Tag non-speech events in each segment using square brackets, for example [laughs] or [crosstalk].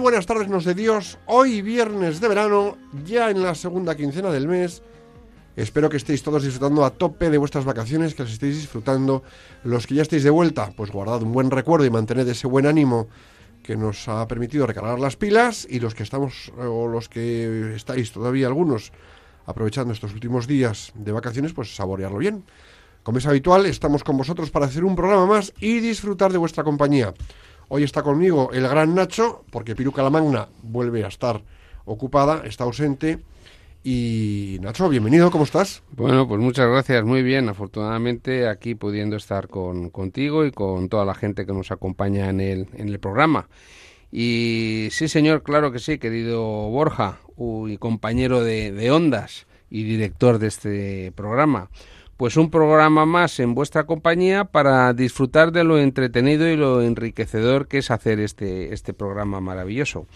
buenas tardes, nos de Dios. Hoy viernes de verano, ya en la segunda quincena del mes. Espero que estéis todos disfrutando a tope de vuestras vacaciones, que las estéis disfrutando. Los que ya estéis de vuelta, pues guardad un buen recuerdo y mantened ese buen ánimo que nos ha permitido recargar las pilas. Y los que estamos, o los que estáis todavía algunos, aprovechando estos últimos días de vacaciones, pues saborearlo bien. Como es habitual, estamos con vosotros para hacer un programa más y disfrutar de vuestra compañía. Hoy está conmigo el gran Nacho, porque Piruca la Magna vuelve a estar ocupada, está ausente. Y Nacho, bienvenido, ¿cómo estás? Bueno, pues muchas gracias, muy bien. Afortunadamente aquí pudiendo estar con, contigo y con toda la gente que nos acompaña en el, en el programa. Y sí, señor, claro que sí, querido Borja, y compañero de Ondas y director de este programa. Pues un programa más en vuestra compañía para disfrutar de lo entretenido y lo enriquecedor que es hacer este, este programa maravilloso.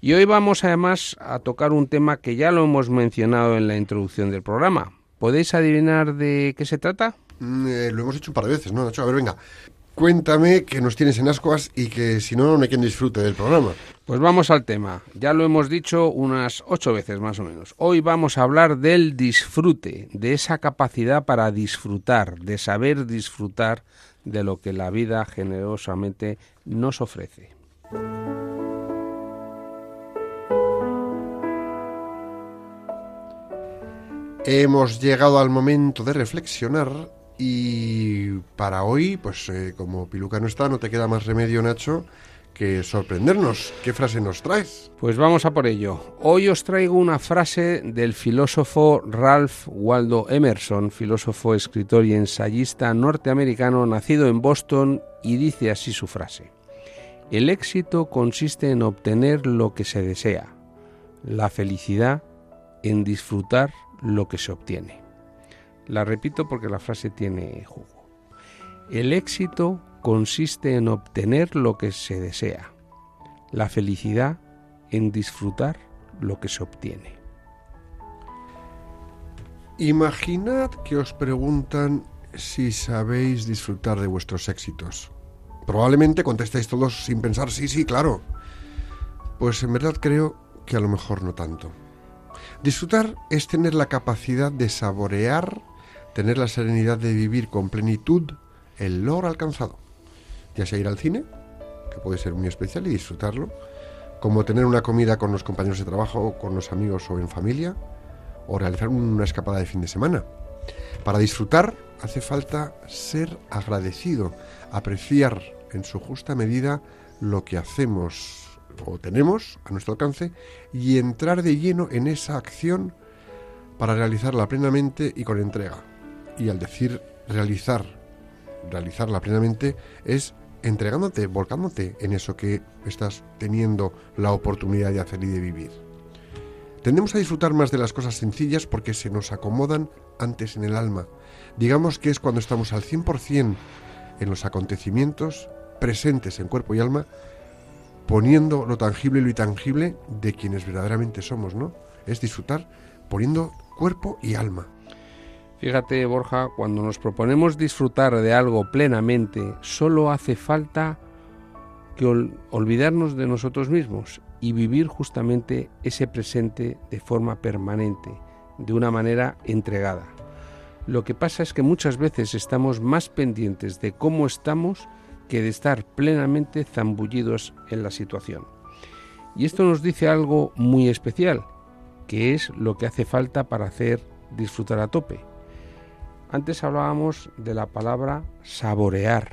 Y hoy vamos además a tocar un tema que ya lo hemos mencionado en la introducción del programa. ¿Podéis adivinar de qué se trata? Mm, eh, lo hemos hecho un par de veces, ¿no, Nacho? A ver, venga. Cuéntame que nos tienes en ascuas y que si no, no hay quien disfrute del programa. Pues vamos al tema. Ya lo hemos dicho unas ocho veces más o menos. Hoy vamos a hablar del disfrute, de esa capacidad para disfrutar, de saber disfrutar de lo que la vida generosamente nos ofrece. Hemos llegado al momento de reflexionar y para hoy, pues eh, como Piluca no está, no te queda más remedio, Nacho, que sorprendernos. ¿Qué frase nos traes? Pues vamos a por ello. Hoy os traigo una frase del filósofo Ralph Waldo Emerson, filósofo, escritor y ensayista norteamericano nacido en Boston, y dice así su frase. El éxito consiste en obtener lo que se desea, la felicidad en disfrutar lo que se obtiene. La repito porque la frase tiene jugo. El éxito consiste en obtener lo que se desea, la felicidad en disfrutar lo que se obtiene. Imaginad que os preguntan si sabéis disfrutar de vuestros éxitos. Probablemente contestéis todos sin pensar, sí, sí, claro. Pues en verdad creo que a lo mejor no tanto. Disfrutar es tener la capacidad de saborear, tener la serenidad de vivir con plenitud el logro alcanzado. Ya sea ir al cine, que puede ser muy especial y disfrutarlo, como tener una comida con los compañeros de trabajo, con los amigos o en familia, o realizar una escapada de fin de semana. Para disfrutar hace falta ser agradecido, apreciar en su justa medida lo que hacemos o tenemos a nuestro alcance y entrar de lleno en esa acción para realizarla plenamente y con entrega. Y al decir realizar, realizarla plenamente es entregándote, volcándote en eso que estás teniendo la oportunidad de hacer y de vivir. Tendemos a disfrutar más de las cosas sencillas porque se nos acomodan antes en el alma. Digamos que es cuando estamos al 100% en los acontecimientos presentes en cuerpo y alma, poniendo lo tangible y lo intangible de quienes verdaderamente somos, ¿no? Es disfrutar poniendo cuerpo y alma. Fíjate, Borja, cuando nos proponemos disfrutar de algo plenamente, solo hace falta que ol- olvidarnos de nosotros mismos y vivir justamente ese presente de forma permanente, de una manera entregada. Lo que pasa es que muchas veces estamos más pendientes de cómo estamos que de estar plenamente zambullidos en la situación. Y esto nos dice algo muy especial, que es lo que hace falta para hacer disfrutar a tope. Antes hablábamos de la palabra saborear,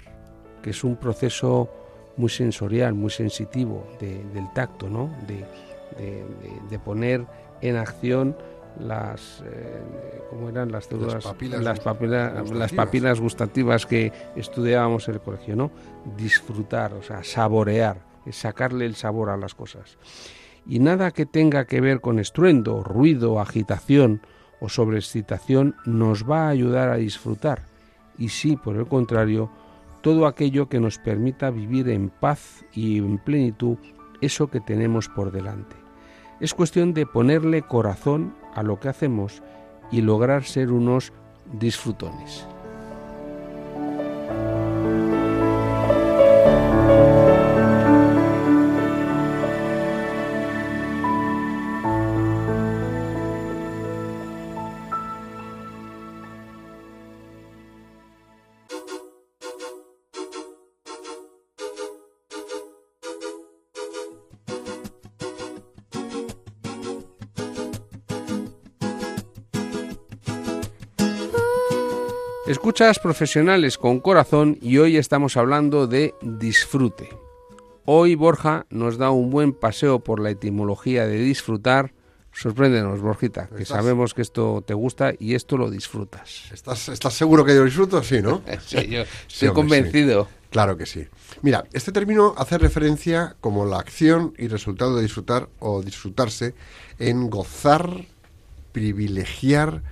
que es un proceso muy sensorial, muy sensitivo de- del tacto, ¿no? de, de- de- de poner en acción las eh, ¿cómo eran las células Las papilas las gustativas. papilas gustativas que estudiábamos en el colegio no disfrutar o sea saborear es sacarle el sabor a las cosas y nada que tenga que ver con estruendo ruido agitación o sobreexcitación nos va a ayudar a disfrutar y sí por el contrario todo aquello que nos permita vivir en paz y en plenitud eso que tenemos por delante es cuestión de ponerle corazón a lo que hacemos y lograr ser unos disfrutones. Profesionales con corazón y hoy estamos hablando de disfrute. Hoy Borja nos da un buen paseo por la etimología de disfrutar. Sorpréndenos, Borjita, que Estás- sabemos que esto te gusta y esto lo disfrutas. ¿Estás, ¿Estás seguro que yo disfruto? Sí, ¿no? [laughs] Sí, yo Sí, estoy hombre, convencido. Claro que sí. Mira, este término hace referencia como la acción y resultado de disfrutar o disfrutarse en gozar, privilegiar,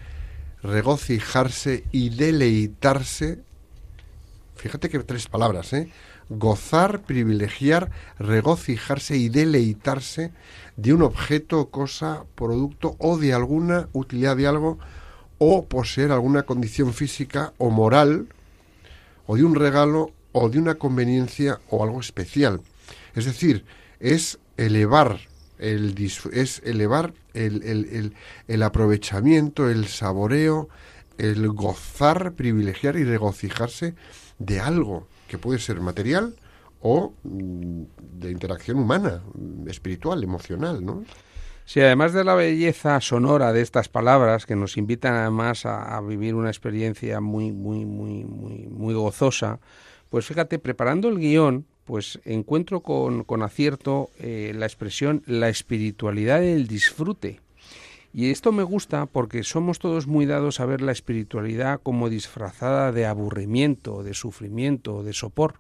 regocijarse y deleitarse. Fíjate que tres palabras, ¿eh? Gozar, privilegiar, regocijarse y deleitarse de un objeto, cosa, producto o de alguna utilidad de algo o poseer alguna condición física o moral o de un regalo o de una conveniencia o algo especial. Es decir, es elevar el es elevar el, el- el- el aprovechamiento, el saboreo, el gozar, privilegiar y regocijarse de algo que puede ser material o mm, de interacción humana, espiritual, emocional, ¿no? Sí, además de la belleza sonora de estas palabras que nos invitan además a, a vivir una experiencia muy, muy, muy, muy, muy gozosa, pues fíjate, preparando el guion, pues encuentro con, con acierto eh, la expresión la espiritualidad del disfrute. Y esto me gusta porque somos todos muy dados a ver la espiritualidad como disfrazada de aburrimiento, de sufrimiento, de sopor.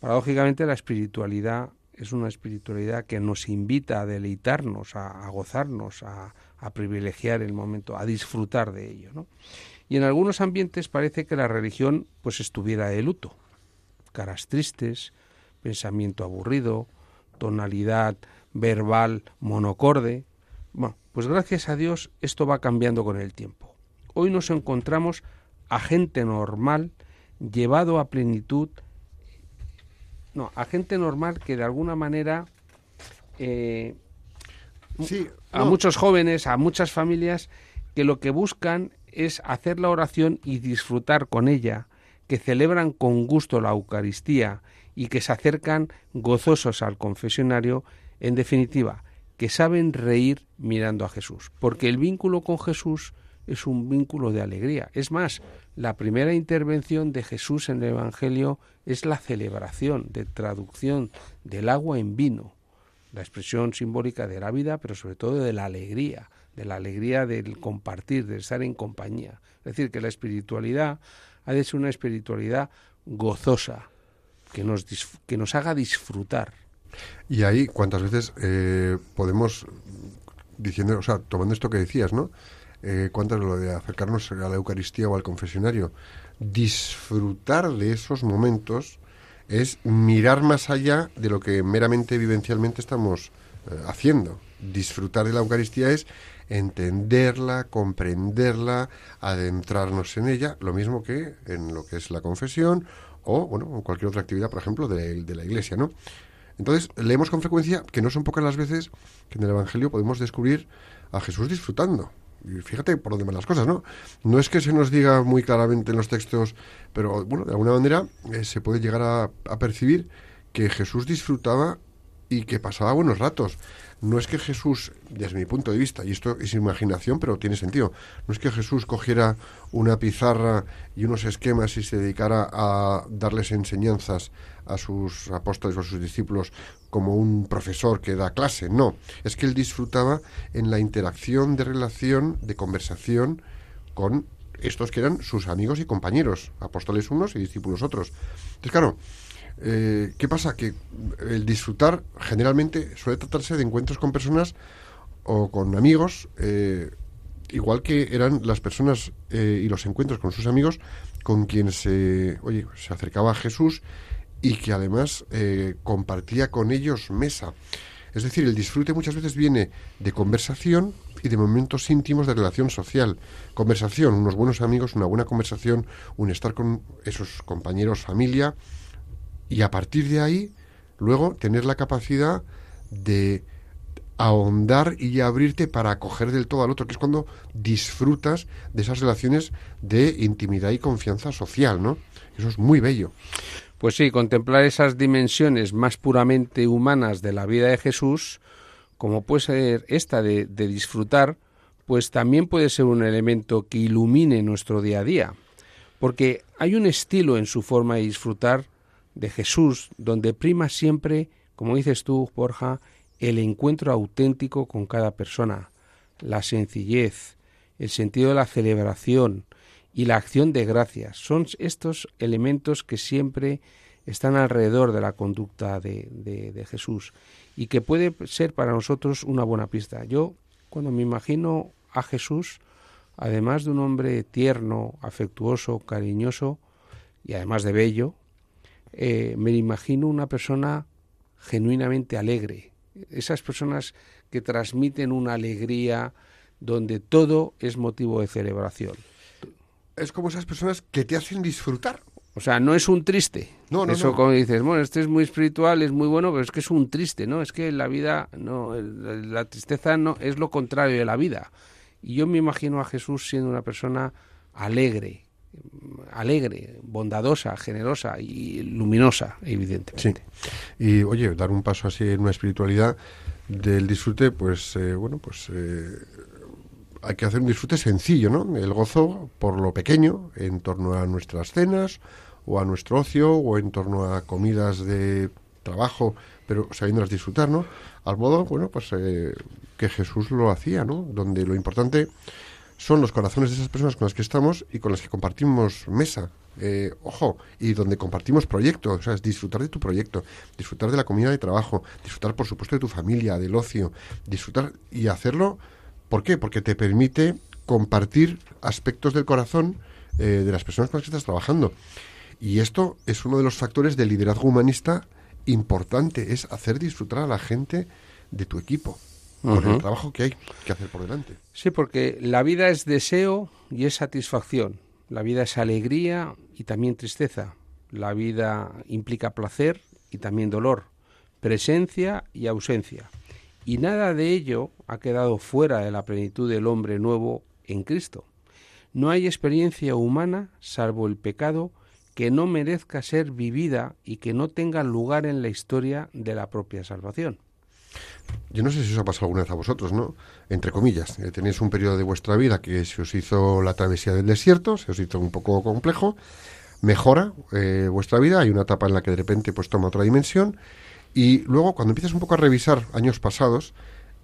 Paradójicamente la espiritualidad es una espiritualidad que nos invita a deleitarnos, a, gozarnos, a, a privilegiar el momento, a disfrutar de ello. ¿no? Y en algunos ambientes parece que la religión pues estuviera de luto. Caras tristes, pensamiento aburrido, tonalidad verbal monocorde. Bueno, pues gracias a Dios esto va cambiando con el tiempo. Hoy nos encontramos a gente normal llevado a plenitud no, a gente normal que de alguna manera eh, Sí, a muchos jóvenes, a muchas familias, que lo que buscan es hacer la oración y disfrutar con ella, que celebran con gusto la Eucaristía y que se acercan gozosos al confesionario, en definitiva, que saben reír mirando a Jesús, porque el vínculo con Jesús es un vínculo de alegría. Es más, la primera intervención de Jesús en el Evangelio es la celebración de traducción del agua en vino, la expresión simbólica de la vida, pero sobre todo de la alegría, de la alegría del compartir, de estar en compañía. Es decir, que la espiritualidad ha de ser una espiritualidad gozosa, que nos, que nos haga disfrutar. Y ahí, ¿cuántas veces eh, podemos, diciendo, o sea, tomando esto que decías, ¿no? Eh, ¿Cuántas lo de acercarnos a la Eucaristía o al confesionario? Disfrutar de esos momentos es mirar más allá de lo que meramente vivencialmente estamos eh, haciendo. Disfrutar de la Eucaristía es entenderla, comprenderla, adentrarnos en ella, lo mismo que en lo que es la confesión o, bueno, en cualquier otra actividad, por ejemplo, de, de la Iglesia, ¿no? Entonces, leemos con frecuencia que no son pocas las veces que en el Evangelio podemos descubrir a Jesús disfrutando. Y fíjate por dónde van las cosas, ¿no? No es que se nos diga muy claramente en los textos, pero bueno, de alguna manera eh, se puede llegar a, a percibir que Jesús disfrutaba y que pasaba buenos ratos. No es que Jesús, desde mi punto de vista, y esto es imaginación, pero tiene sentido, no es que Jesús cogiera una pizarra y unos esquemas y se dedicara a darles enseñanzas a sus apóstoles o a sus discípulos como un profesor que da clase, no, es que él disfrutaba en la interacción de relación, de conversación con estos que eran sus amigos y compañeros, apóstoles unos y discípulos otros. Entonces, claro, eh, ¿Qué pasa? Que el disfrutar generalmente suele tratarse de encuentros con personas o con amigos, eh, igual que eran las personas eh, y los encuentros con sus amigos con quienes se, oye, se acercaba a Jesús y que además compartía con ellos mesa. Es decir, el disfrute muchas veces viene de conversación y de momentos íntimos de relación social. Conversación, unos buenos amigos, una buena conversación, un estar con esos compañeros, familia, y a partir de ahí, luego tener la capacidad de ahondar y abrirte para acoger del todo al otro, que es cuando disfrutas de esas relaciones de intimidad y confianza social, ¿no? Eso es muy bello. Pues sí, contemplar esas dimensiones más puramente humanas de la vida de Jesús, como puede ser esta de, de disfrutar, pues también puede ser un elemento que ilumine nuestro día a día, porque hay un estilo en su forma de disfrutar de Jesús, donde prima siempre, como dices tú, Borja, el encuentro auténtico con cada persona, la sencillez, el sentido de la celebración y la acción de gracias. Son estos elementos que siempre están alrededor de la conducta de, de, Jesús y que puede ser para nosotros una buena pista. Yo, cuando me imagino a Jesús, además de un hombre tierno, afectuoso, cariñoso y además de bello, eh, me imagino una persona genuinamente alegre. Esas personas que transmiten una alegría donde todo es motivo de celebración. Es como esas personas que te hacen disfrutar. O sea, no es un triste. No, no, Eso como dices, bueno, este es muy espiritual, es muy bueno, pero es que es un triste, ¿no? Es que la vida, no, la tristeza no es lo contrario de la vida. Y yo me imagino a Jesús siendo una persona alegre, alegre, bondadosa, generosa y luminosa, evidentemente. Y oye, dar un paso así en una espiritualidad del disfrute, pues eh, bueno, pues eh, hay que hacer un disfrute sencillo, ¿no? El gozo por lo pequeño, en torno a nuestras cenas o a nuestro ocio o en torno a comidas de trabajo, pero sabiéndolas disfrutar, ¿no? Al modo, bueno, pues eh, que Jesús lo hacía, ¿no? Donde lo importante son los corazones de esas personas con las que estamos y con las que compartimos mesa. Eh, ojo, y donde compartimos proyectos, o sea, es disfrutar de tu proyecto, disfrutar de la comida de trabajo, disfrutar, por supuesto, de tu familia, del ocio, disfrutar y hacerlo, ¿por qué? Porque te permite compartir aspectos del corazón eh, de las personas con las que estás trabajando. Y esto es uno de los factores del liderazgo humanista importante, es hacer disfrutar a la gente de tu equipo con el trabajo que hay que hacer por delante. Sí, porque la vida es deseo y es satisfacción. La vida es alegría y también tristeza. La vida implica placer y también dolor, presencia y ausencia. Y nada de ello ha quedado fuera de la plenitud del hombre nuevo en Cristo. No hay experiencia humana, salvo el pecado, que no merezca ser vivida y que no tenga lugar en la historia de la propia salvación. Yo no sé si os ha pasado alguna vez a vosotros, ¿no? Entre comillas, eh, tenéis un periodo de vuestra vida que se os hizo la travesía del desierto, se os hizo un poco complejo, mejora eh, vuestra vida, hay una etapa en la que de repente pues toma otra dimensión y luego cuando empiezas un poco a revisar años pasados,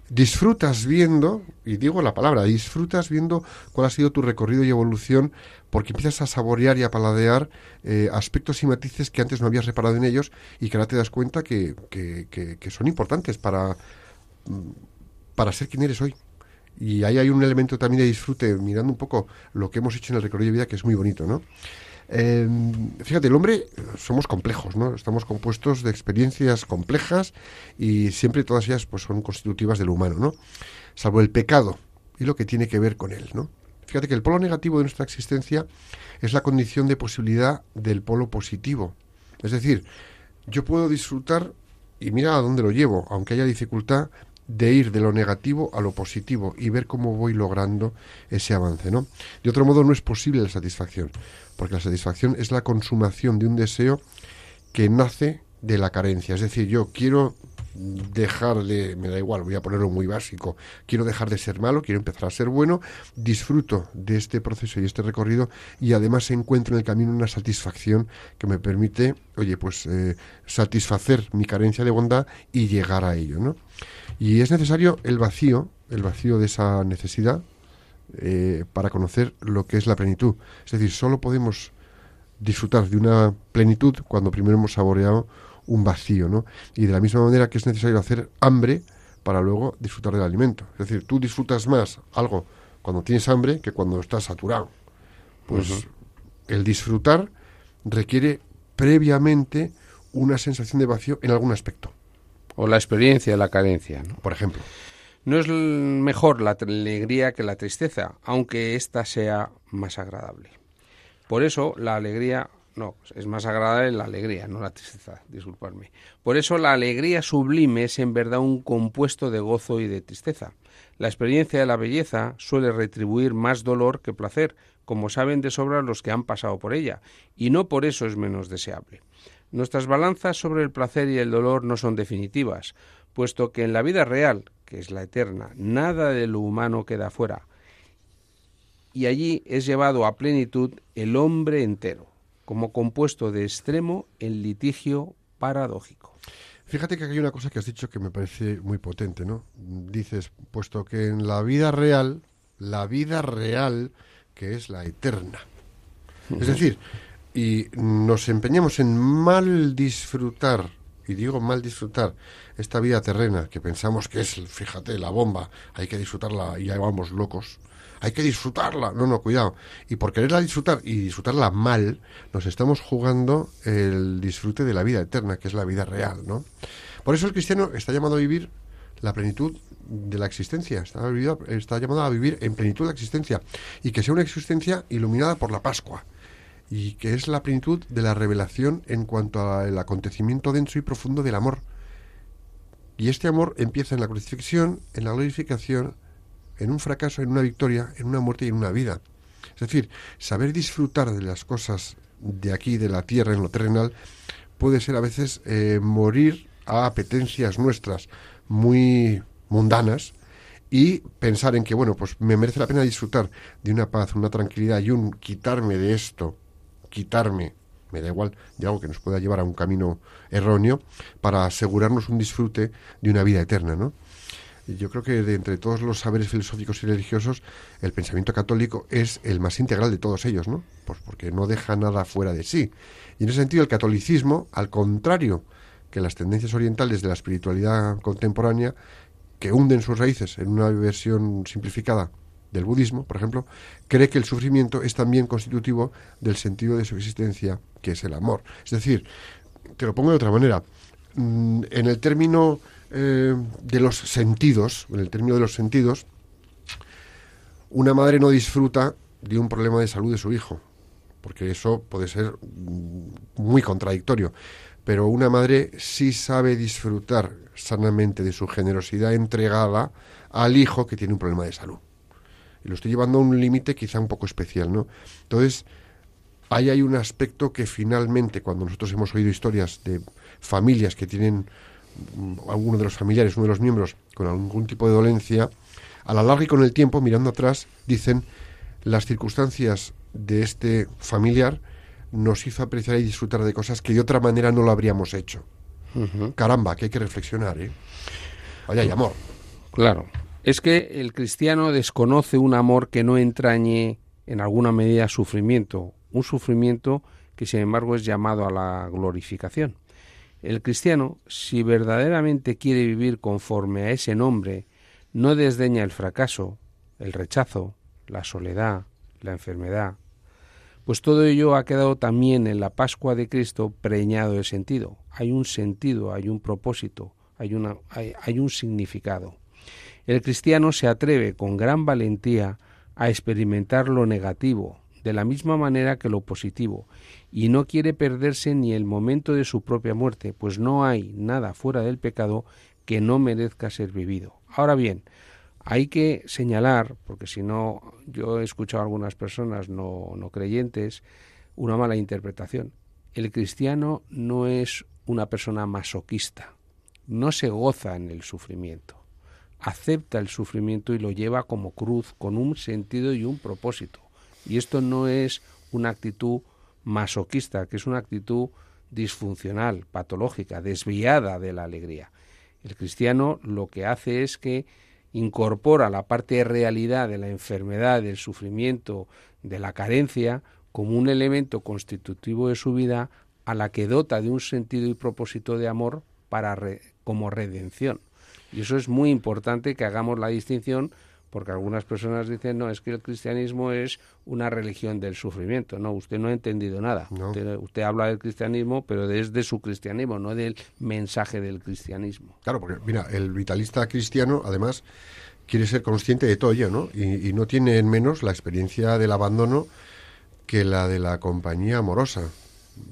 disfrutas viendo, y digo la palabra, disfrutas viendo cuál ha sido tu recorrido y evolución, porque empiezas a saborear y a paladear eh, aspectos y matices que antes no habías reparado en ellos y que ahora te das cuenta que, que, que, son importantes para, mm, para ser quien eres hoy. Y ahí hay un elemento también de disfrute, mirando un poco lo que hemos hecho en el recorrido de vida, que es muy bonito, ¿no? Eh, fíjate, el hombre somos complejos, ¿no? Estamos compuestos de experiencias complejas y siempre todas ellas pues, son constitutivas del humano, ¿no? Salvo el pecado y lo que tiene que ver con él, ¿no? Fíjate que el polo negativo de nuestra existencia es la condición de posibilidad del polo positivo. Es decir, yo puedo disfrutar, y mira a dónde lo llevo, aunque haya dificultad, de ir de lo negativo a lo positivo y ver cómo voy logrando ese avance, ¿no? De otro modo no es posible la satisfacción porque la satisfacción es la consumación de un deseo que nace de la carencia. Es decir, yo quiero dejar de, me da igual, voy a ponerlo muy básico, quiero dejar de ser malo, quiero empezar a ser bueno, disfruto de este proceso y este recorrido y además encuentro en el camino una satisfacción que me permite, oye, pues eh, satisfacer mi carencia de bondad y llegar a ello, ¿no? Y es necesario el vacío, el vacío de esa necesidad eh, para conocer lo que es la plenitud. Es decir, solo podemos disfrutar de una plenitud cuando primero hemos saboreado un vacío, ¿no? Y de la misma manera que es necesario hacer hambre para luego disfrutar del alimento. Es decir, tú disfrutas más algo cuando tienes hambre que cuando estás saturado. Pues el disfrutar requiere previamente una sensación de vacío en algún aspecto. O la experiencia de la carencia, ¿no? Por ejemplo. No es mejor la alegría que la tristeza, aunque ésta sea más agradable. Por eso la alegría no, es más agradable la alegría, no la tristeza, disculpadme. Por eso la alegría sublime es en verdad un compuesto de gozo y de tristeza. La experiencia de la belleza suele retribuir más dolor que placer, como saben de sobra los que han pasado por ella, y no por eso es menos deseable. Nuestras balanzas sobre el placer y el dolor no son definitivas, puesto que en la vida real, que es la eterna, nada de lo humano queda fuera, y allí es llevado a plenitud el hombre entero como compuesto de extremo en litigio paradójico. Fíjate que hay una cosa que has dicho que me parece muy potente, ¿no? Dices, puesto que en la vida real, la vida real, que es la eterna. Es decir, y nos empeñamos en mal disfrutar, y digo mal disfrutar, esta vida terrena, que pensamos que es, fíjate, la bomba, hay que disfrutarla y ya vamos locos hay que disfrutarla. No, no, cuidado. Y por quererla disfrutar y disfrutarla mal, nos estamos jugando el disfrute de la vida eterna, que es la vida real, ¿no? Por eso el cristiano está llamado a vivir la plenitud de la existencia, está, está llamado a vivir en plenitud de la existencia y que sea una existencia iluminada por la Pascua y que es la plenitud de la revelación en cuanto al acontecimiento denso y profundo del amor. Y este amor empieza en la crucifixión, en la glorificación en un fracaso, en una victoria, en una muerte y en una vida. Es decir, saber disfrutar de las cosas de aquí, de la tierra, en lo terrenal, puede ser a veces eh, morir a apetencias nuestras muy mundanas y pensar en que, bueno, pues me merece la pena disfrutar de una paz, una tranquilidad y un quitarme de esto, quitarme, me da igual, de algo que nos pueda llevar a un camino erróneo, para asegurarnos un disfrute de una vida eterna, ¿no? Yo creo que de entre todos los saberes filosóficos y religiosos, el pensamiento católico es el más integral de todos ellos, ¿no? Pues porque no deja nada fuera de sí. Y en ese sentido, el catolicismo, al contrario que las tendencias orientales de la espiritualidad contemporánea, que hunden sus raíces en una versión simplificada del budismo, por ejemplo, cree que el sufrimiento es también constitutivo del sentido de su existencia, que es el amor. Es decir, te lo pongo de otra manera, mm, en el término eh, de los sentidos, en el término de los sentidos, una madre no disfruta de un problema de salud de su hijo, porque eso puede ser muy contradictorio. Pero una madre sí sabe disfrutar sanamente de su generosidad entregada al hijo que tiene un problema de salud. Y lo estoy llevando a un límite quizá un poco especial, ¿no? Entonces, ahí hay un aspecto que finalmente, cuando nosotros hemos oído historias de familias que tienen alguno de los familiares, uno de los miembros, con algún tipo de dolencia, a la larga y con el tiempo, mirando atrás, dicen las circunstancias de este familiar nos hizo apreciar y disfrutar de cosas que de otra manera no lo habríamos hecho. Caramba, que hay que reflexionar, ¿eh? Vaya, hay amor. Claro. Es que el cristiano desconoce un amor que no entrañe en alguna medida sufrimiento, un sufrimiento que sin embargo es llamado a la glorificación. El cristiano, si verdaderamente quiere vivir conforme a ese nombre, no desdeña el fracaso, el rechazo, la soledad, la enfermedad, pues todo ello ha quedado también en la Pascua de Cristo preñado de sentido. Hay un sentido, hay un propósito, hay, hay, un significado. El cristiano se atreve con gran valentía a experimentar lo negativo, de la misma manera que lo positivo, y no quiere perderse ni el momento de su propia muerte, pues no hay nada fuera del pecado que no merezca ser vivido. Ahora bien, hay que señalar, porque si no, yo he escuchado a algunas personas no, no creyentes, una mala interpretación. El cristiano no es una persona masoquista, no se goza en el sufrimiento, acepta el sufrimiento y lo lleva como cruz, con un sentido y un propósito. Y esto no es una actitud masoquista, que es una actitud disfuncional, patológica, desviada de la alegría. El cristiano lo que hace es que incorpora la parte de realidad de la enfermedad, del sufrimiento, de la carencia, como un elemento constitutivo de su vida a la que dota de un sentido y propósito de amor para como redención. Y eso es muy importante que hagamos la distinción porque algunas personas dicen, no, es que el cristianismo es una religión del sufrimiento. No, usted no ha entendido nada. Usted, habla del cristianismo, pero desde su cristianismo, no del mensaje del cristianismo. Claro, porque mira, el vitalista cristiano, además, quiere ser consciente de todo ello, ¿no? Y, y no tiene en menos la experiencia del abandono que la de la compañía amorosa.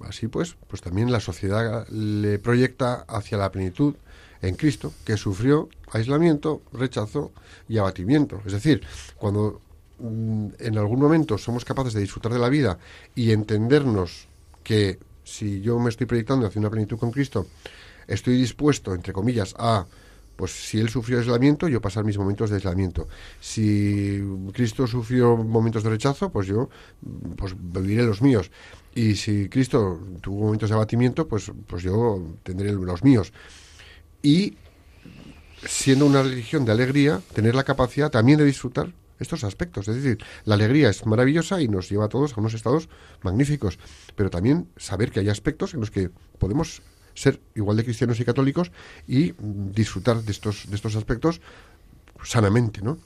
Así pues, pues también la sociedad le proyecta hacia la plenitud en Cristo, que sufrió aislamiento, rechazo y abatimiento. Es decir, cuando mm, en algún momento somos capaces de disfrutar de la vida y entendernos que si yo me estoy proyectando hacia una plenitud con Cristo, estoy dispuesto, entre comillas, a pues si él sufrió aislamiento, yo pasar mis momentos de aislamiento. Si Cristo sufrió momentos de rechazo, pues yo pues viviré los míos. Y si Cristo tuvo momentos de abatimiento, pues, pues yo tendré los míos y siendo una religión de alegría, tener la capacidad también de disfrutar estos aspectos. Es decir, la alegría es maravillosa y nos lleva a todos a unos estados magníficos, pero también saber que hay aspectos en los que podemos ser igual de cristianos y católicos y disfrutar de estos, de estos aspectos sanamente, ¿no?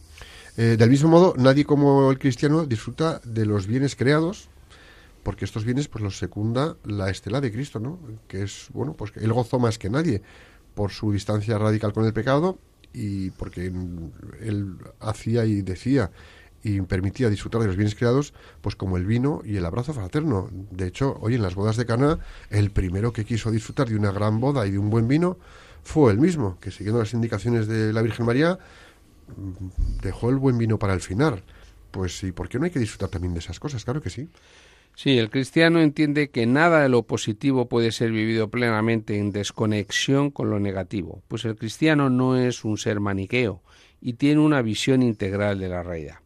Eh, del mismo modo, nadie como el cristiano disfruta de los bienes creados, porque estos bienes pues los secunda la estela de Cristo, ¿no? Que es, bueno, pues él gozó más que nadie por su distancia radical con el pecado y porque él hacía y decía y permitía disfrutar de los bienes creados, pues como el vino y el abrazo fraterno. De hecho, hoy en las bodas de Cana, el primero que quiso disfrutar de una gran boda y de un buen vino fue él mismo, que siguiendo las indicaciones de la Virgen María, dejó el buen vino para el final. Pues sí, ¿por qué no hay que disfrutar también de esas cosas? Claro que sí. Sí, el cristiano entiende que nada de lo positivo puede ser vivido plenamente en desconexión con lo negativo, pues el cristiano no es un ser maniqueo y tiene una visión integral de la realidad.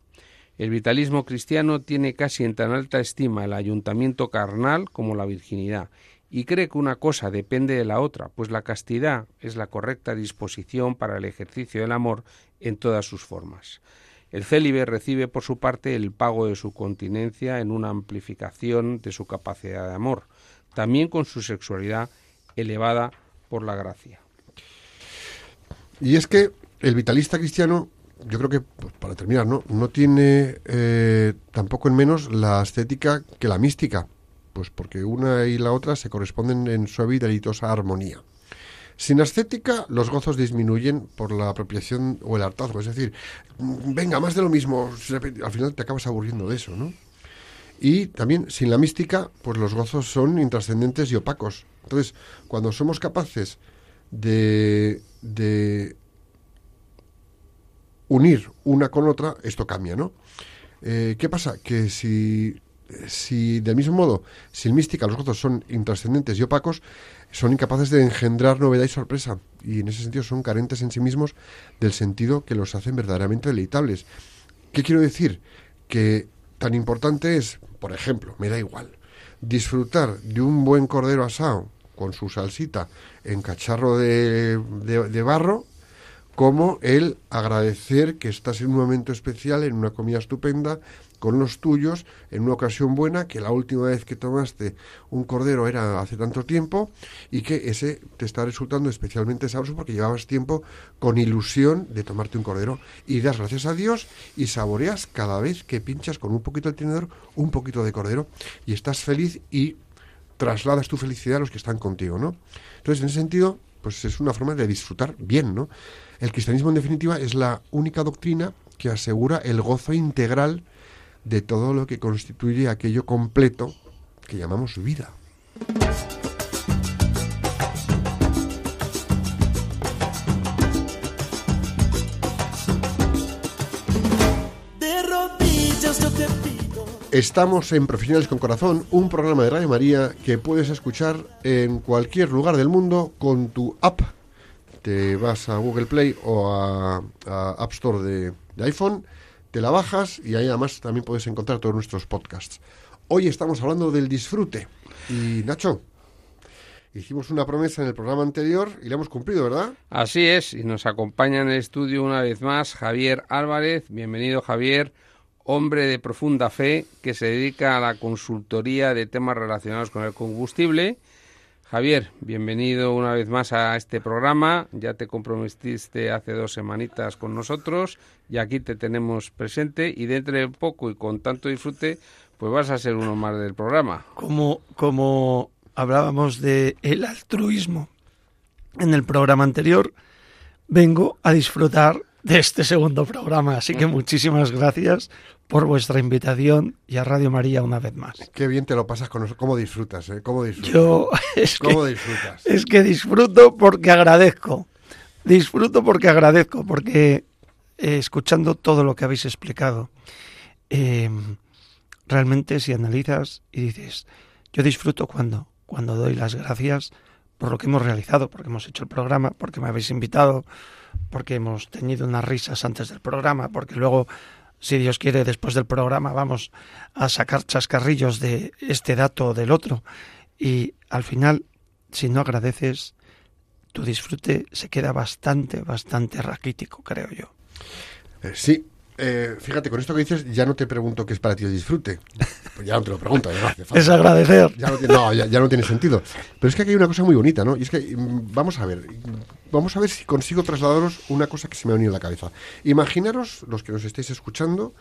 El vitalismo cristiano tiene casi en tan alta estima el ayuntamiento carnal como la virginidad, y cree que una cosa depende de la otra, pues la castidad es la correcta disposición para el ejercicio del amor en todas sus formas. El célibe recibe por su parte el pago de su continencia en una amplificación de su capacidad de amor, también con su sexualidad elevada por la gracia. Y es que el vitalista cristiano, yo creo que, pues, para terminar, ¿no? no tiene eh, tampoco en menos la estética que la mística, pues porque una y la otra se corresponden en suave y delitosa armonía. Sin ascética, los gozos disminuyen por la apropiación o el hartazgo. Es decir, venga, más de lo mismo. Al final te acabas aburriendo de eso, ¿no? Y también, sin la mística, pues los gozos son intrascendentes y opacos. Entonces, cuando somos capaces de, de unir una con otra, esto cambia, ¿no? Eh, ¿Qué pasa? Que si, si del mismo modo, sin mística los gozos son intrascendentes y opacos, son incapaces de engendrar novedad y sorpresa y en ese sentido son carentes en sí mismos del sentido que los hacen verdaderamente deleitables. ¿Qué quiero decir? Que tan importante es, por ejemplo, me da igual, disfrutar de un buen cordero asado con su salsita en cacharro de, de barro, como el agradecer que estás en un momento especial, en una comida estupenda, con los tuyos en una ocasión buena, que la última vez que tomaste un cordero era hace tanto tiempo y que ese te está resultando especialmente sabroso porque llevabas tiempo con ilusión de tomarte un cordero y das gracias a Dios y saboreas cada vez que pinchas con un poquito el tenedor un poquito de cordero y estás feliz y trasladas tu felicidad a los que están contigo, ¿no? Entonces, en ese sentido, pues es una forma de disfrutar bien, ¿no? El cristianismo, en definitiva, es la única doctrina que asegura el gozo integral de todo lo que constituye aquello completo que llamamos vida. Estamos en Profesionales con Corazón, un programa de Radio María que puedes escuchar en cualquier lugar del mundo con tu app te vas a Google Play o a, a App Store de, de iPhone, te la bajas y ahí además también puedes encontrar todos nuestros podcasts. Hoy estamos hablando del disfrute. Y Nacho, hicimos una promesa en el programa anterior y la hemos cumplido, ¿verdad? Así es, y nos acompaña en el estudio una vez más Javier Álvarez. Bienvenido Javier, hombre de profunda fe que se dedica a la consultoría de temas relacionados con el combustible. Javier, bienvenido una vez más a este programa. Ya te comprometiste hace dos semanitas con nosotros y aquí te tenemos presente y dentro de poco y con tanto disfrute, pues vas a ser uno más del programa. Como, como hablábamos de el altruismo en el programa anterior, vengo a disfrutar de este segundo programa. Así que muchísimas gracias por vuestra invitación y a Radio María una vez más. Qué bien te lo pasas con nosotros. ¿Cómo disfrutas? Eh? ¿Cómo disfrutas? Yo [laughs] es ¿Cómo que, disfrutas? es que disfruto porque agradezco. Disfruto porque agradezco, porque eh, escuchando todo lo que habéis explicado, eh, realmente si analizas y dices, yo disfruto cuando, cuando doy las gracias por lo que hemos realizado, porque hemos hecho el programa, porque me habéis invitado, porque hemos tenido unas risas antes del programa, porque luego, si Dios quiere, después del programa vamos a sacar chascarrillos de este dato o del otro. Y al final, si no agradeces, tu disfrute se queda bastante, bastante raquítico, creo yo. Eh, sí. Eh, fíjate, con esto que dices, ya no te pregunto qué es para ti el disfrute. Pues ya no te lo pregunto, ya no hace falta. Es agradecer. Ya no, tiene, no, ya, ya no tiene sentido. Pero es que aquí hay una cosa muy bonita, ¿no? Y es que, mm, vamos a ver, vamos a ver si consigo trasladaros una cosa que se me ha venido a la cabeza. Imaginaros, los que nos estáis escuchando,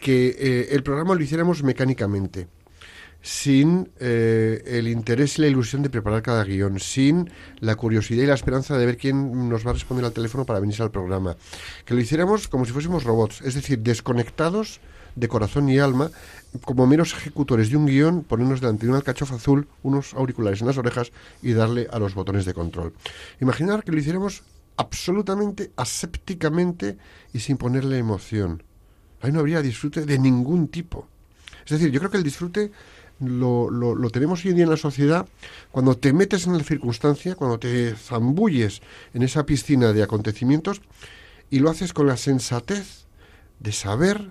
que eh, el programa lo hiciéramos mecánicamente, sin eh, el interés y la ilusión de preparar cada guion, sin la curiosidad y la esperanza de ver quién nos va a responder al teléfono para venirse al programa. Que lo hiciéramos como si fuésemos robots, es decir, desconectados de corazón y alma, como meros ejecutores de un guion, ponernos delante de un alcachofa azul, unos auriculares en las orejas y darle a los botones de control. Imaginar que lo hiciéramos absolutamente asépticamente y sin ponerle emoción. Ahí no habría disfrute de ningún tipo. Es decir, yo creo que el disfrute lo, lo, lo, tenemos hoy en día en la sociedad cuando te metes en la circunstancia, cuando te zambulles en esa piscina de acontecimientos y lo haces con la sensatez de saber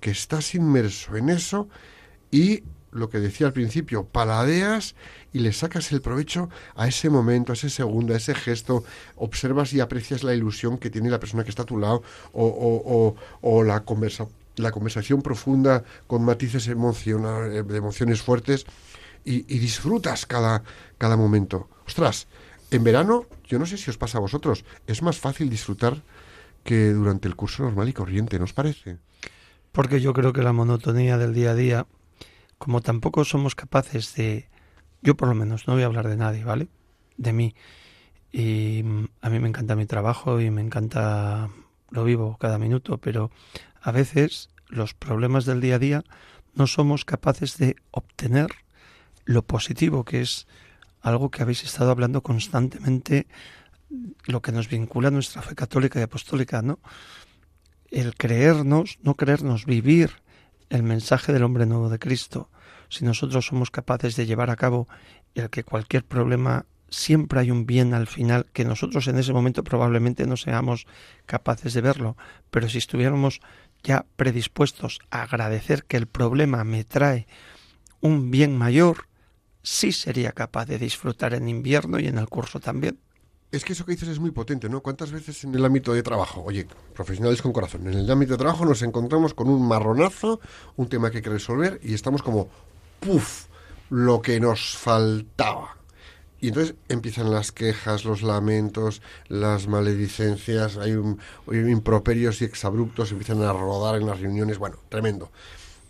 que estás inmerso en eso y lo que decía al principio, paladeas y le sacas el provecho a ese momento, a ese segundo, a ese gesto, observas y aprecias la ilusión que tiene la persona que está a tu lado o, o, o, o la conversación la conversación profunda con matices emociona, de emociones fuertes y, disfrutas cada, cada momento. Ostras, en verano, yo no sé si os pasa a vosotros, es más fácil disfrutar que durante el curso normal y corriente, ¿no os parece? Porque yo creo que la monotonía del día a día, como tampoco somos capaces de, yo por lo menos, no voy a hablar de nadie, ¿vale? De mí. Y a mí me encanta mi trabajo y me encanta, lo vivo cada minuto, pero a veces los problemas del día a día no somos capaces de obtener lo positivo, que es algo que habéis estado hablando constantemente, lo que nos vincula a nuestra fe católica y apostólica, ¿no? El creernos, no creernos, vivir el mensaje del hombre nuevo de Cristo. Si nosotros somos capaces de llevar a cabo el que cualquier problema siempre hay un bien al final, que nosotros en ese momento probablemente no seamos capaces de verlo, pero si estuviéramos ya predispuestos a agradecer que el problema me trae un bien mayor, sí sería capaz de disfrutar en invierno y en el curso también. Es que eso que dices es muy potente, ¿no? ¿Cuántas veces en el ámbito de trabajo, oye, profesionales con corazón, en el ámbito de trabajo nos encontramos con un marronazo, un tema que hay que resolver y estamos como, ¡puf! Lo que nos faltaba. Y entonces empiezan las quejas, los lamentos, las maledicencias, hay, un, hay improperios y exabruptos, empiezan a rodar en las reuniones, bueno, tremendo.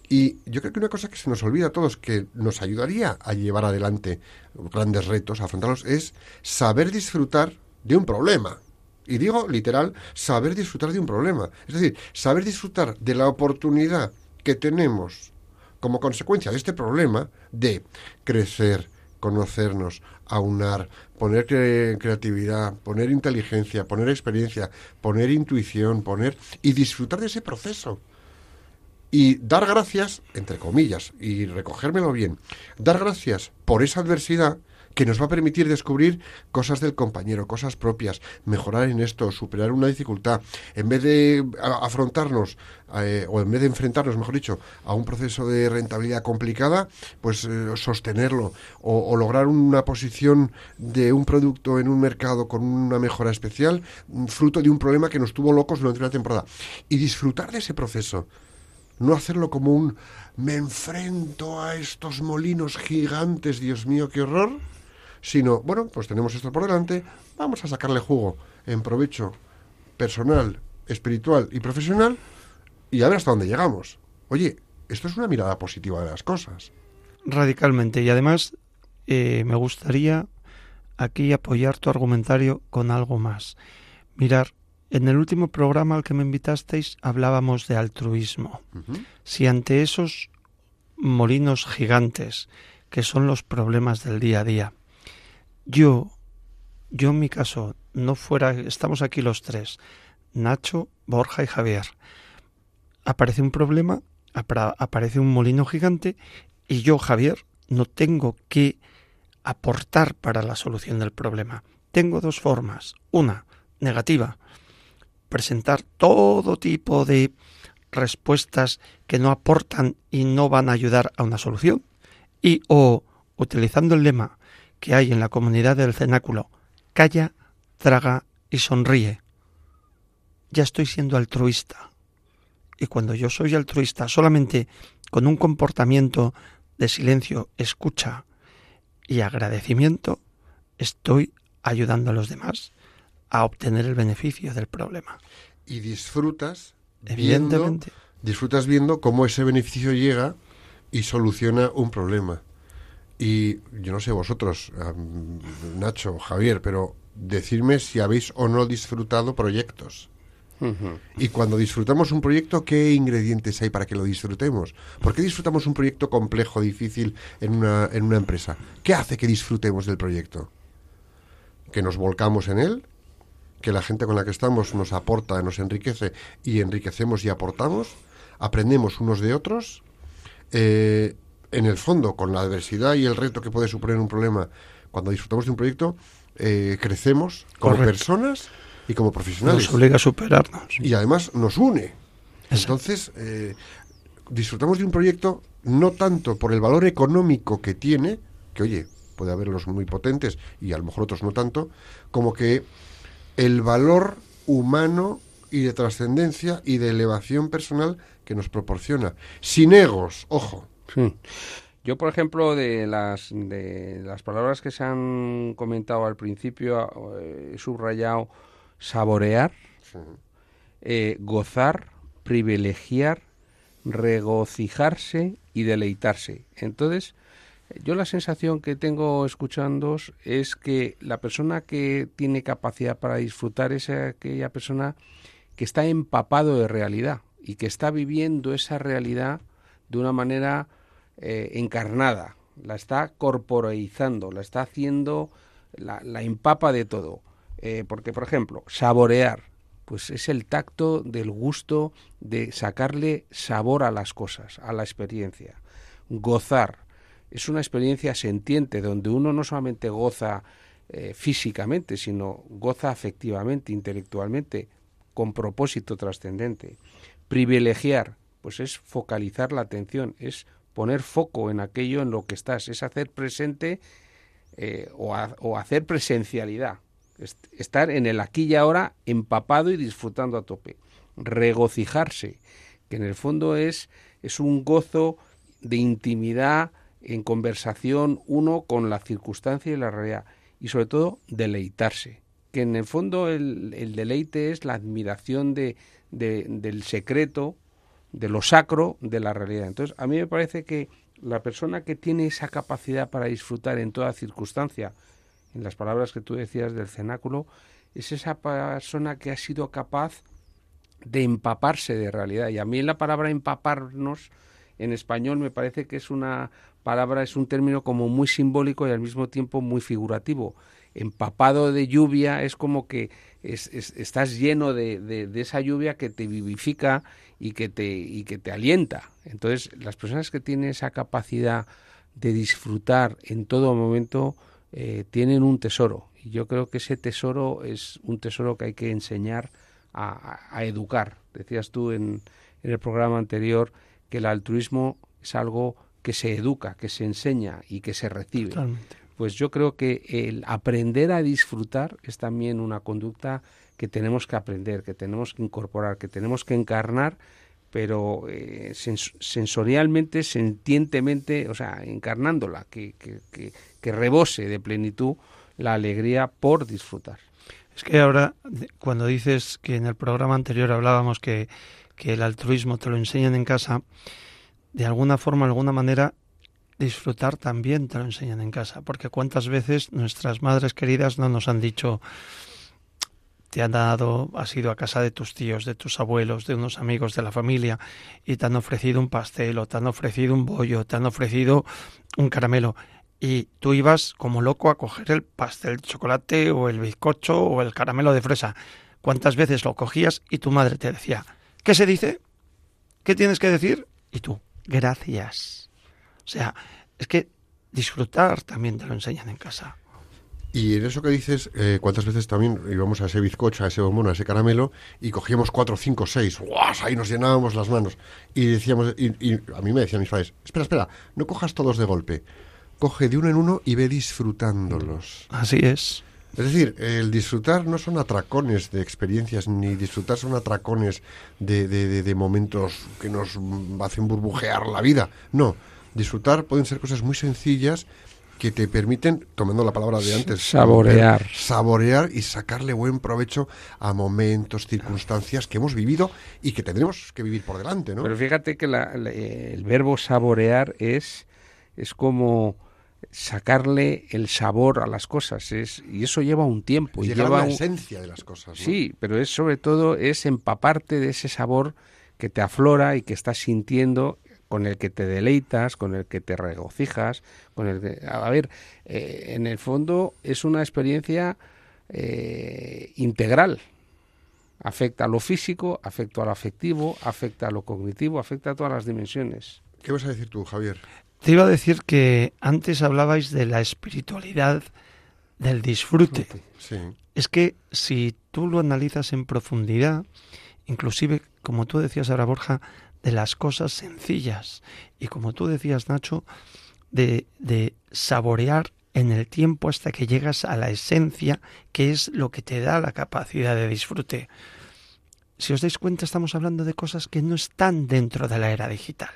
Y yo creo que una cosa que se nos olvida a todos, que nos ayudaría a llevar adelante grandes retos, a afrontarlos, es saber disfrutar de un problema. Y digo literal, saber disfrutar de un problema. Es decir, saber disfrutar de la oportunidad que tenemos como consecuencia de este problema de crecer, conocernos, aunar, poner cre creatividad, poner inteligencia, poner experiencia, poner intuición, poner y disfrutar de ese proceso. Y dar gracias, entre comillas, y recogérmelo bien, dar gracias por esa adversidad que nos va a permitir descubrir cosas del compañero, cosas propias, mejorar en esto, superar una dificultad. En vez de afrontarnos, eh, o en vez de enfrentarnos, mejor dicho, a un proceso de rentabilidad complicada, pues eh, sostenerlo o, o, lograr una posición de un producto en un mercado con una mejora especial, fruto de un problema que nos tuvo locos durante una temporada. Y disfrutar de ese proceso. No hacerlo como un me enfrento a estos molinos gigantes, Dios mío, qué horror sino, bueno, pues tenemos esto por delante, vamos a sacarle jugo en provecho personal, espiritual y profesional y a ver hasta dónde llegamos. Oye, esto es una mirada positiva de las cosas. Radicalmente. Y además, eh, me gustaría aquí apoyar tu argumentario con algo más. Mirar, en el último programa al que me invitasteis hablábamos de altruismo. Si ante esos molinos gigantes, que son los problemas del día a día, yo, yo en mi caso, no fuera, estamos aquí los tres, Nacho, Borja y Javier. Aparece un problema, aparece un molino gigante y yo, Javier, no tengo que aportar para la solución del problema. Tengo dos formas. Una, negativa, presentar todo tipo de respuestas que no aportan y no van a ayudar a una solución. Y o, utilizando el lema, que hay en la comunidad del cenáculo. Calla, traga y sonríe. Ya estoy siendo altruista. Y cuando yo soy altruista solamente con un comportamiento de silencio, escucha y agradecimiento, estoy ayudando a los demás a obtener el beneficio del problema. Y disfrutas, evidentemente, disfrutas viendo cómo ese beneficio llega y soluciona un problema. Y yo no sé vosotros, Nacho, Javier, pero decirme si habéis o no disfrutado proyectos. Y cuando disfrutamos un proyecto, ¿qué ingredientes hay para que lo disfrutemos? ¿Por qué disfrutamos un proyecto complejo, difícil en una, en una empresa? ¿Qué hace que disfrutemos del proyecto? Que nos volcamos en él, que la gente con la que estamos nos aporta, nos enriquece y enriquecemos y aportamos, aprendemos unos de otros, eh, en el fondo, con la adversidad y el reto que puede suponer un problema, cuando disfrutamos de un proyecto, eh, crecemos como personas y como profesionales. Nos obliga a superarnos. Y además nos une. Entonces, eh, disfrutamos de un proyecto no tanto por el valor económico que tiene, que oye, puede haberlos muy potentes y a lo mejor otros no tanto, como que el valor humano y de trascendencia y de elevación personal que nos proporciona. Sin egos, ojo. Yo, por ejemplo, de las, de las palabras que se han comentado al principio, eh, he subrayado saborear, eh, gozar, privilegiar, regocijarse y deleitarse. Entonces, yo la sensación que tengo escuchando es que la persona que tiene capacidad para disfrutar es aquella persona que está empapado de realidad y que está viviendo esa realidad de una manera eh, encarnada, la está corporeizando, la está haciendo, la, empapa de todo. Eh, porque, por ejemplo, saborear, pues es el tacto del gusto de sacarle sabor a las cosas, a la experiencia. Gozar, es una experiencia sentiente donde uno no solamente goza eh, físicamente, sino goza afectivamente, intelectualmente, con propósito trascendente. Privilegiar, pues es focalizar la atención, es poner foco en aquello en lo que estás, es hacer presente eh, o, hacer presencialidad, estar en el aquí y ahora empapado y disfrutando a tope. Regocijarse, que en el fondo es, es un gozo de intimidad en conversación uno con la circunstancia y la realidad. Y sobre todo deleitarse, que en el fondo el, el deleite es la admiración de, del secreto de lo sacro de la realidad. Entonces, a mí me parece que la persona que tiene esa capacidad para disfrutar en toda circunstancia, en las palabras que tú decías del cenáculo, es esa persona que ha sido capaz de empaparse de realidad. Y a mí la palabra empaparnos en español me parece que es una palabra, es un término como muy simbólico y al mismo tiempo muy figurativo. Empapado de lluvia es como que estás lleno de, de esa lluvia que te vivifica y que te, y que te alienta. Entonces, las personas que tienen esa capacidad de disfrutar en todo momento, eh, tienen un tesoro. Y yo creo que ese tesoro es un tesoro que hay que enseñar a, educar. Decías tú en, el programa anterior que el altruismo es algo que se educa, que se enseña y que se recibe. Pues yo creo que el aprender a disfrutar es también una conducta que tenemos que aprender, que tenemos que incorporar, que tenemos que encarnar pero eh, sensorialmente, sentientemente, o sea, encarnándola, que, que, que, rebose de plenitud la alegría por disfrutar. Es que ahora, cuando dices que en el programa anterior hablábamos que, que el altruismo te lo enseñan en casa, de alguna forma, alguna manera, disfrutar también te lo enseñan en casa, porque cuántas veces nuestras madres queridas no nos han dicho, te han dado, has ido a casa de tus tíos, de tus abuelos, de unos amigos de la familia y te han ofrecido un pastel o te han ofrecido un bollo, te han ofrecido un caramelo y tú ibas como loco a coger el pastel de chocolate o el bizcocho o el caramelo de fresa. ¿Cuántas veces lo cogías y tu madre te decía, ¿qué se dice? ¿Qué tienes que decir? Y tú, gracias. O sea, es que disfrutar también te lo enseñan en casa. Y en eso que dices, eh, ¿cuántas veces también íbamos a ese bizcocho, a ese bombón, a ese caramelo y cogíamos cuatro, cinco, seis, ¡guas! Ahí nos llenábamos las manos. Y decíamos, y, a mí me decían mis padres, espera, espera, no cojas todos de golpe. Coge de uno en uno y ve disfrutándolos. Así es. Es decir, el disfrutar no son atracones de experiencias, ni disfrutar son atracones de, de, de momentos que nos hacen burbujear la vida. No, disfrutar pueden ser cosas muy sencillas que te permiten, tomando la palabra de antes, saborear. saborear y sacarle buen provecho a momentos, circunstancias que hemos vivido y que tendremos que vivir por delante, ¿no? Pero fíjate que el verbo saborear es, es como sacarle el sabor a las cosas es y eso lleva un tiempo y lleva la esencia de las cosas sí pero es sobre todo es empaparte de ese sabor que te aflora y que estás sintiendo con el que te deleitas, con el que te regocijas, con el que... A ver, eh, en el fondo es una experiencia eh, integral. Afecta a lo físico, afecta a lo afectivo, afecta a lo cognitivo, afecta a todas las dimensiones. ¿Qué vas a decir tú, Javier? Te iba a decir que antes hablabais de la espiritualidad del disfrute. Sí. Es que si tú lo analizas en profundidad, inclusive, como tú decías ahora, Borja, de las cosas sencillas y como tú decías Nacho, de, de saborear en el tiempo hasta que llegas a la esencia que es lo que te da la capacidad de disfrute. Si os dais cuenta estamos hablando de cosas que no están dentro de la era digital,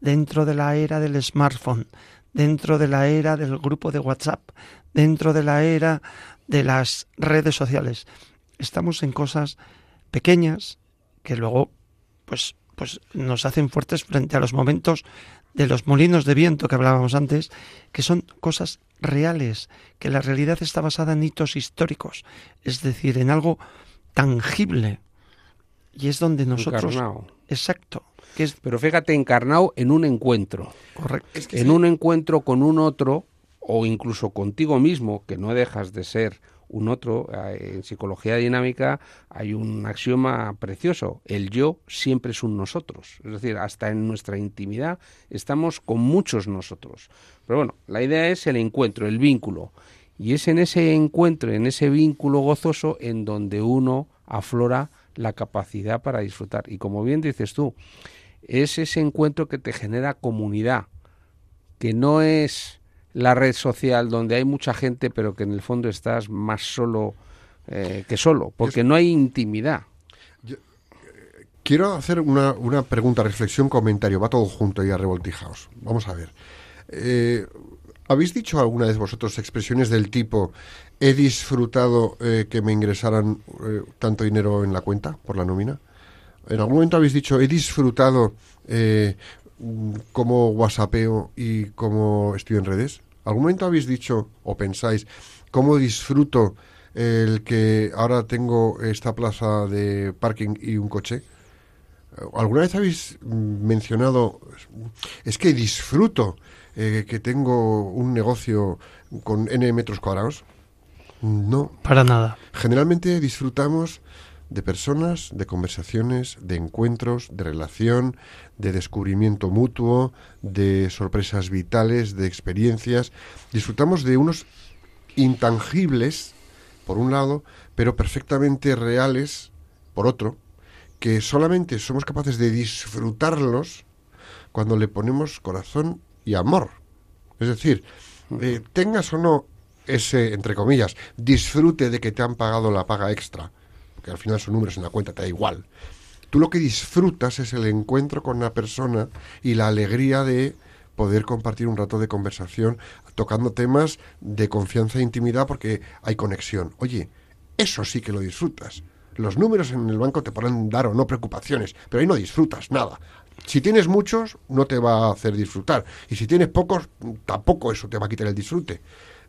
dentro de la era del smartphone, dentro de la era del grupo de WhatsApp, dentro de la era de las redes sociales. Estamos en cosas pequeñas que luego pues pues nos hacen fuertes frente a los momentos de los molinos de viento que hablábamos antes, que son cosas reales, que la realidad está basada en hitos históricos, es decir, en algo tangible. Y es donde nosotros... Exacto. Que es... Pero fíjate, encarnado en un encuentro. Correcto. en un encuentro con un otro, o incluso contigo mismo, que no dejas de ser un otro. Eh, en psicología dinámica hay un axioma precioso. El yo siempre es un nosotros. Es decir, hasta en nuestra intimidad estamos con muchos nosotros. Pero bueno, la idea es el encuentro, el vínculo. Y es en ese encuentro, en ese vínculo gozoso, en donde uno aflora la capacidad para disfrutar. Y como bien dices tú, es ese encuentro que te genera comunidad, que no es la red social donde hay mucha gente, pero que en el fondo estás más solo eh, que solo, porque no hay intimidad. Eh, quiero hacer una, una, pregunta, reflexión, comentario, va todo junto y a revoltijaos. Vamos a ver. Eh, ¿Habéis dicho alguna vez vosotros expresiones del tipo he disfrutado que me ingresaran tanto dinero en la cuenta por la nómina? ¿En algún momento habéis dicho he disfrutado cómo whatsappeo y cómo estoy en redes? ¿Algún momento habéis dicho o pensáis cómo disfruto el que ahora tengo esta plaza de parking y un coche? ¿Alguna vez habéis mencionado, es que disfruto eh, que tengo un negocio con n metros cuadrados? No. Para nada. Generalmente disfrutamos de personas, de conversaciones, de encuentros, de relación, de descubrimiento mutuo, de sorpresas vitales, de experiencias. Disfrutamos de unos intangibles, por un lado, pero perfectamente reales, por otro, que solamente somos capaces de disfrutarlos cuando le ponemos corazón y amor. Es decir, eh, tengas o no ese, entre comillas, disfrute de que te han pagado la paga extra, que al final son números en la cuenta, te da igual. Tú lo que disfrutas es el encuentro con una persona y la alegría de poder compartir un rato de conversación tocando temas de confianza e intimidad porque hay conexión. Oye, eso sí que lo disfrutas. Los números en el banco te pueden dar o no preocupaciones, pero ahí no disfrutas nada. Si tienes muchos, no te va a hacer disfrutar. Y si tienes pocos, tampoco eso te va a quitar el disfrute.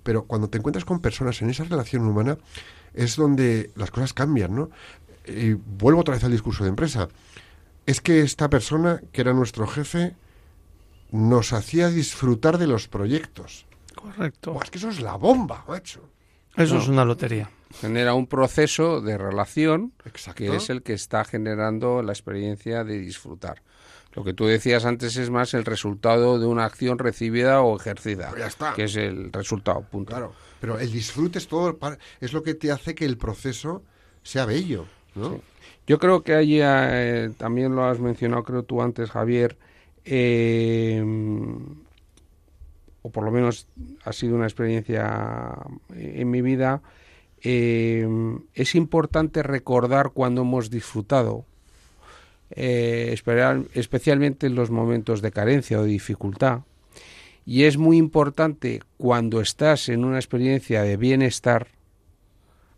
Pero cuando te encuentras con personas en esa relación humana, es donde las cosas cambian, ¿no? Y vuelvo otra vez al discurso de empresa. Es que esta persona, que era nuestro jefe, nos hacía disfrutar de los proyectos. Correcto. es que eso es la bomba, macho. Eso es una lotería. Genera un proceso de relación que es el que está generando la experiencia de disfrutar. Lo que tú decías antes es más el resultado de una acción recibida o ejercida, pues ya está. que es el resultado, punto. Claro, pero el disfrute es todo, es lo que te hace que el proceso sea bello, ¿no? Yo creo que allí eh, también lo has mencionado, creo tú antes, Javier, eh, o por lo menos ha sido una experiencia en mi vida, eh, es importante recordar cuando hemos disfrutado, eh, especialmente en los momentos de carencia o de dificultad. Y es muy importante cuando estás en una experiencia de bienestar,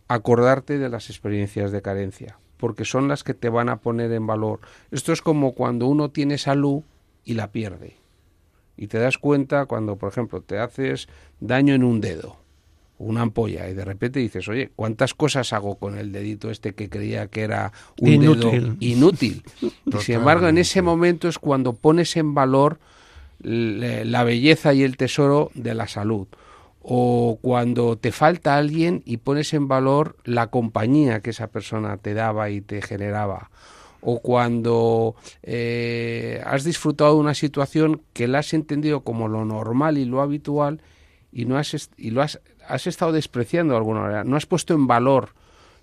acordarte de las experiencias de carencia, porque son las que te van a poner en valor. Esto es como cuando uno tiene salud y la pierde. Y te das cuenta cuando, por ejemplo, te haces daño en un dedo, una ampolla, y de repente dices, oye, ¿cuántas cosas hago con el dedito este que creía que era un inútil. dedo inútil? y sin embargo, en ese momento es cuando pones en valor la belleza y el tesoro de la salud. O cuando te falta alguien y pones en valor la compañía que esa persona te daba y te generaba o cuando eh, has disfrutado de una situación que la has entendido como lo normal y lo habitual y no has y lo has, has estado despreciando de alguna manera, no has puesto en valor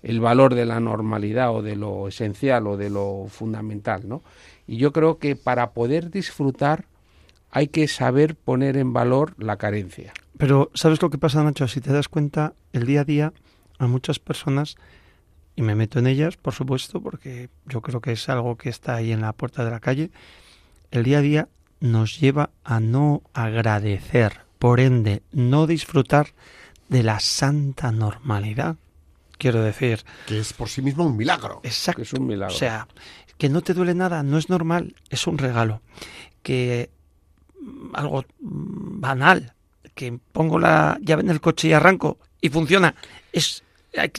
el valor de la normalidad o de lo esencial o de lo fundamental, ¿no? Y yo creo que para poder disfrutar hay que saber poner en valor la carencia. Pero ¿sabes lo que pasa, Nacho? Si te das cuenta, el día a día a muchas personas y me meto en ellas, por supuesto, porque yo creo que es algo que está ahí en la puerta de la calle, el día a día nos lleva a no agradecer, por ende, no disfrutar de la santa normalidad. Quiero decir... Que es por sí mismo un milagro. Exacto. es un milagro. O sea, que no te duele nada, no es normal, es un regalo. Que algo mm, banal, que pongo la llave en el coche y arranco y funciona, es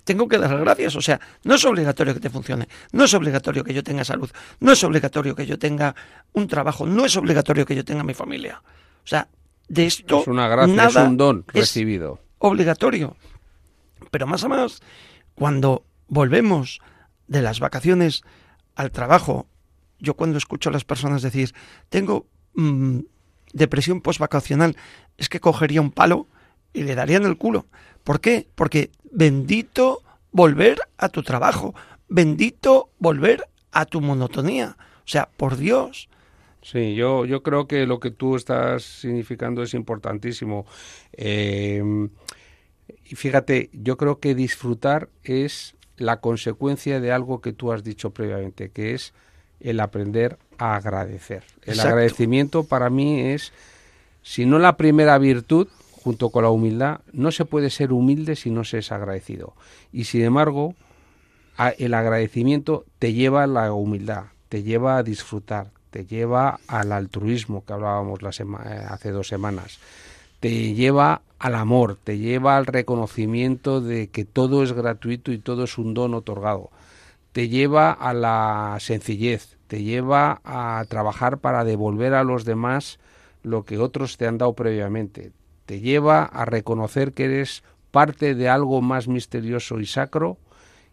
tengo que dar gracias. O sea, no es obligatorio que te funcione, no es obligatorio que yo tenga salud, no es obligatorio que yo tenga un trabajo, no es obligatorio que yo tenga mi familia. O sea, de esto. Es una gracia, es un don recibido. obligatorio. Pero más o menos, cuando volvemos de las vacaciones al trabajo, yo cuando escucho a las personas decir, tengo mm, depresión postvacacional, es que cogería un palo y le daría en el culo. ¿Por qué? Porque bendito volver a tu trabajo, bendito volver a tu monotonía. O sea, por Dios. Sí, yo, yo creo que lo que tú estás significando es importantísimo. Eh, y fíjate, yo creo que disfrutar es la consecuencia de algo que tú has dicho previamente, que es el aprender a agradecer. El agradecimiento para mí es, si no la primera virtud, junto con la humildad, no se puede ser humilde si no se es agradecido. Y sin embargo, el agradecimiento te lleva a la humildad, te lleva a disfrutar, te lleva al altruismo que hablábamos la eh, hace dos semanas, te lleva al amor, te lleva al reconocimiento de que todo es gratuito y todo es un don otorgado, te lleva a la sencillez, te lleva a trabajar para devolver a los demás lo que otros te han dado previamente, te lleva a reconocer que eres parte de algo más misterioso y sacro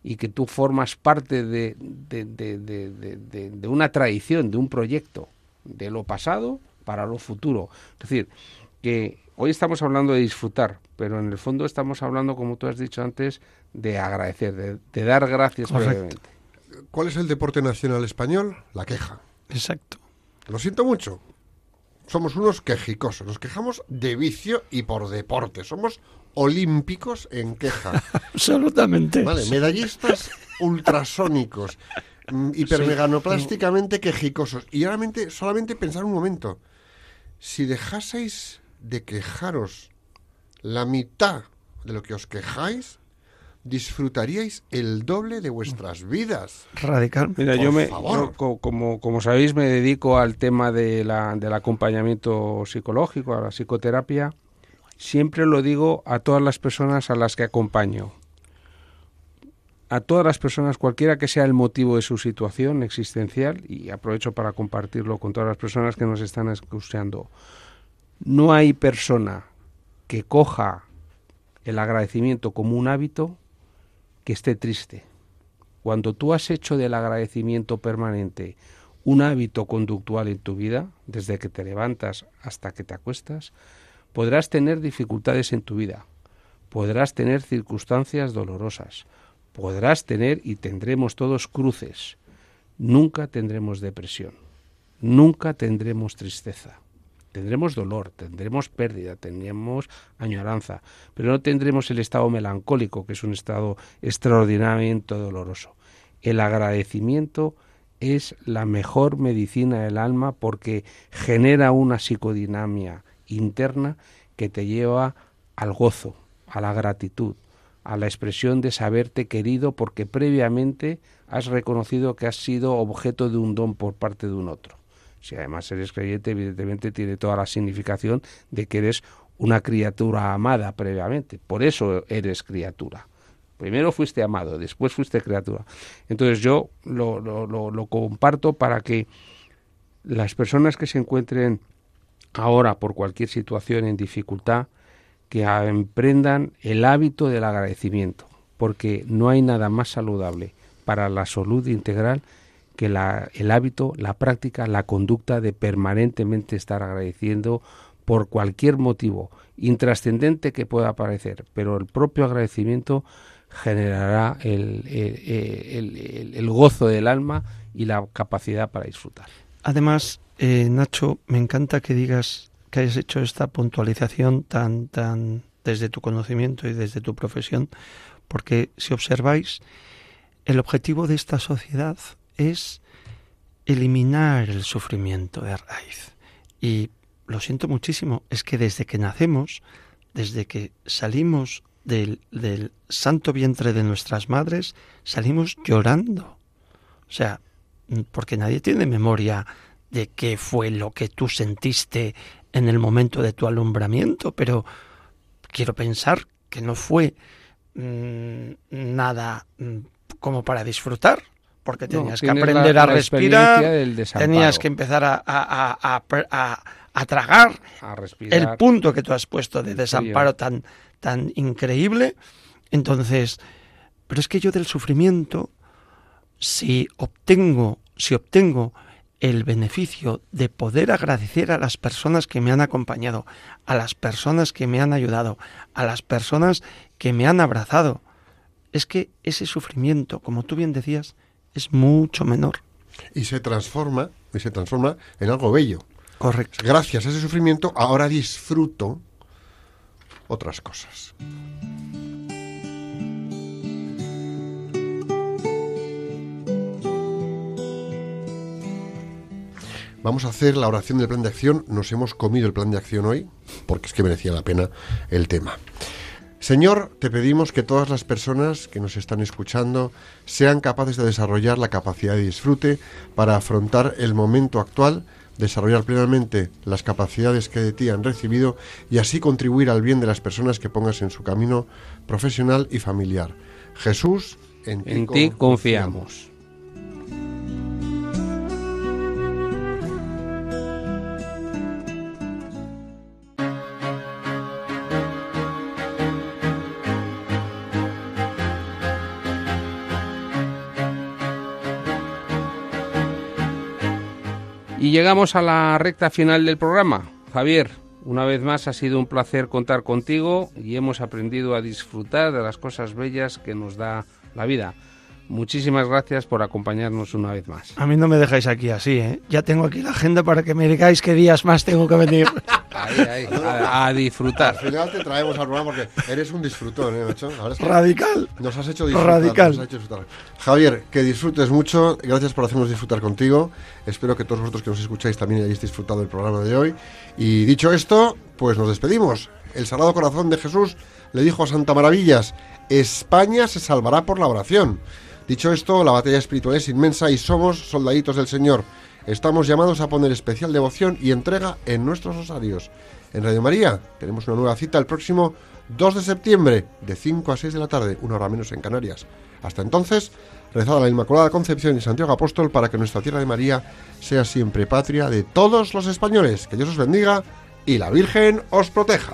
y que tú formas parte de, una tradición, de un proyecto, de lo pasado para lo futuro. Es decir, que hoy estamos hablando de disfrutar, pero en el fondo estamos hablando, como tú has dicho antes, de agradecer, de, dar gracias previamente. ¿Cuál es el deporte nacional español? La queja. Exacto. Lo siento mucho. Somos unos quejicosos. Nos quejamos de vicio y por deporte. Somos olímpicos en queja. [laughs] Absolutamente. Vale, medallistas ultrasónicos, mm, hipermeganoplásticamente quejicosos. Y realmente, solamente pensar un momento. Si dejaseis de quejaros la mitad de lo que os quejáis, disfrutaríais el doble de vuestras vidas. Radical. Mira, yo me, como, como sabéis, me dedico al tema de la, del acompañamiento psicológico, a la psicoterapia. Siempre lo digo a todas las personas a las que acompaño. A todas las personas, cualquiera que sea el motivo de su situación existencial, y aprovecho para compartirlo con todas las personas que nos están escuchando. No hay persona que coja el agradecimiento como un hábito que esté triste. Cuando tú has hecho del agradecimiento permanente un hábito conductual en tu vida, desde que te levantas hasta que te acuestas, podrás tener dificultades en tu vida, podrás tener circunstancias dolorosas, podrás tener y tendremos todos cruces, nunca tendremos depresión, nunca tendremos tristeza. Tendremos dolor, tendremos pérdida, tendremos añoranza, pero no tendremos el estado melancólico, que es un estado extraordinariamente doloroso. El agradecimiento es la mejor medicina del alma porque genera una psicodinamia interna que te lleva al gozo, a la gratitud, a la expresión de saberte querido porque previamente has reconocido que has sido objeto de un don por parte de un otro. Si además eres creyente, evidentemente tiene toda la significación de que eres una criatura amada previamente. Por eso eres criatura. Primero fuiste amado, después fuiste criatura. Entonces yo lo, lo, lo, comparto para que las personas que se encuentren ahora por cualquier situación en dificultad, que emprendan el hábito del agradecimiento, porque no hay nada más saludable para la salud integral que la, el hábito, la práctica, la conducta de permanentemente estar agradeciendo por cualquier motivo intrascendente que pueda parecer, pero el propio agradecimiento generará el, el, el, gozo del alma y la capacidad para disfrutar. Además, eh, Nacho, me encanta que digas que hayas hecho esta puntualización tan, tan desde tu conocimiento y desde tu profesión, porque si observáis, el objetivo de esta sociedad es eliminar el sufrimiento de raíz. Y lo siento muchísimo, es que desde que nacemos, desde que salimos del, del, santo vientre de nuestras madres, salimos llorando. O sea, porque nadie tiene memoria de qué fue lo que tú sentiste en el momento de tu alumbramiento, pero quiero pensar que no fue mm, nada mm, como para disfrutar, porque tenías que aprender a respirar, tenías que empezar a, a, tragar el punto que tú has puesto de desamparo tan, tan increíble. Entonces, pero es que yo del sufrimiento, si obtengo, si obtengo el beneficio de poder agradecer a las personas que me han acompañado, a las personas que me han ayudado, a las personas que me han abrazado, es que ese sufrimiento, como tú bien decías, es mucho menor. Y se transforma, y se transforma en algo bello. Correcto. Gracias a ese sufrimiento, ahora disfruto otras cosas. Vamos a hacer la oración del plan de acción. Nos hemos comido el plan de acción hoy, porque es que merecía la pena el tema. Señor, te pedimos que todas las personas que nos están escuchando sean capaces de desarrollar la capacidad de disfrute para afrontar el momento actual, desarrollar plenamente las capacidades que de ti han recibido y así contribuir al bien de las personas que pongas en su camino profesional y familiar. Jesús, en, ti, confiamos. Llegamos a la recta final del programa. Javier, Una vez más ha sido un placer contar contigo y hemos aprendido a disfrutar de las cosas bellas que nos da la vida. Muchísimas gracias por acompañarnos una vez más. A mí no me dejáis aquí así, ¿eh? Ya tengo aquí la agenda para que me digáis qué días más tengo que venir. [laughs] Ahí, ahí, a, a disfrutar. Al final te traemos al programa porque eres un disfrutón, ¿eh, macho? Es que Radical. Nos has hecho disfrutar. Radical. nos has hecho disfrutar. Javier, que disfrutes mucho. Gracias por hacernos disfrutar contigo. Espero que todos vosotros que nos escucháis también hayáis disfrutado del programa de hoy. Y dicho esto, pues nos despedimos. El Sagrado Corazón de Jesús le dijo a Santa Maravillas, España se salvará por la oración. Dicho esto, la batalla espiritual es inmensa y somos soldaditos del Señor. Estamos llamados a poner especial devoción y entrega en nuestros rosarios. En Radio María tenemos una nueva cita el próximo 2 de septiembre, de 5 a 6 de la tarde, una hora menos en Canarias. Hasta entonces, rezad a la Inmaculada Concepción y Santiago Apóstol para que nuestra tierra de María sea siempre patria de todos los españoles. Que Dios os bendiga y la Virgen os proteja.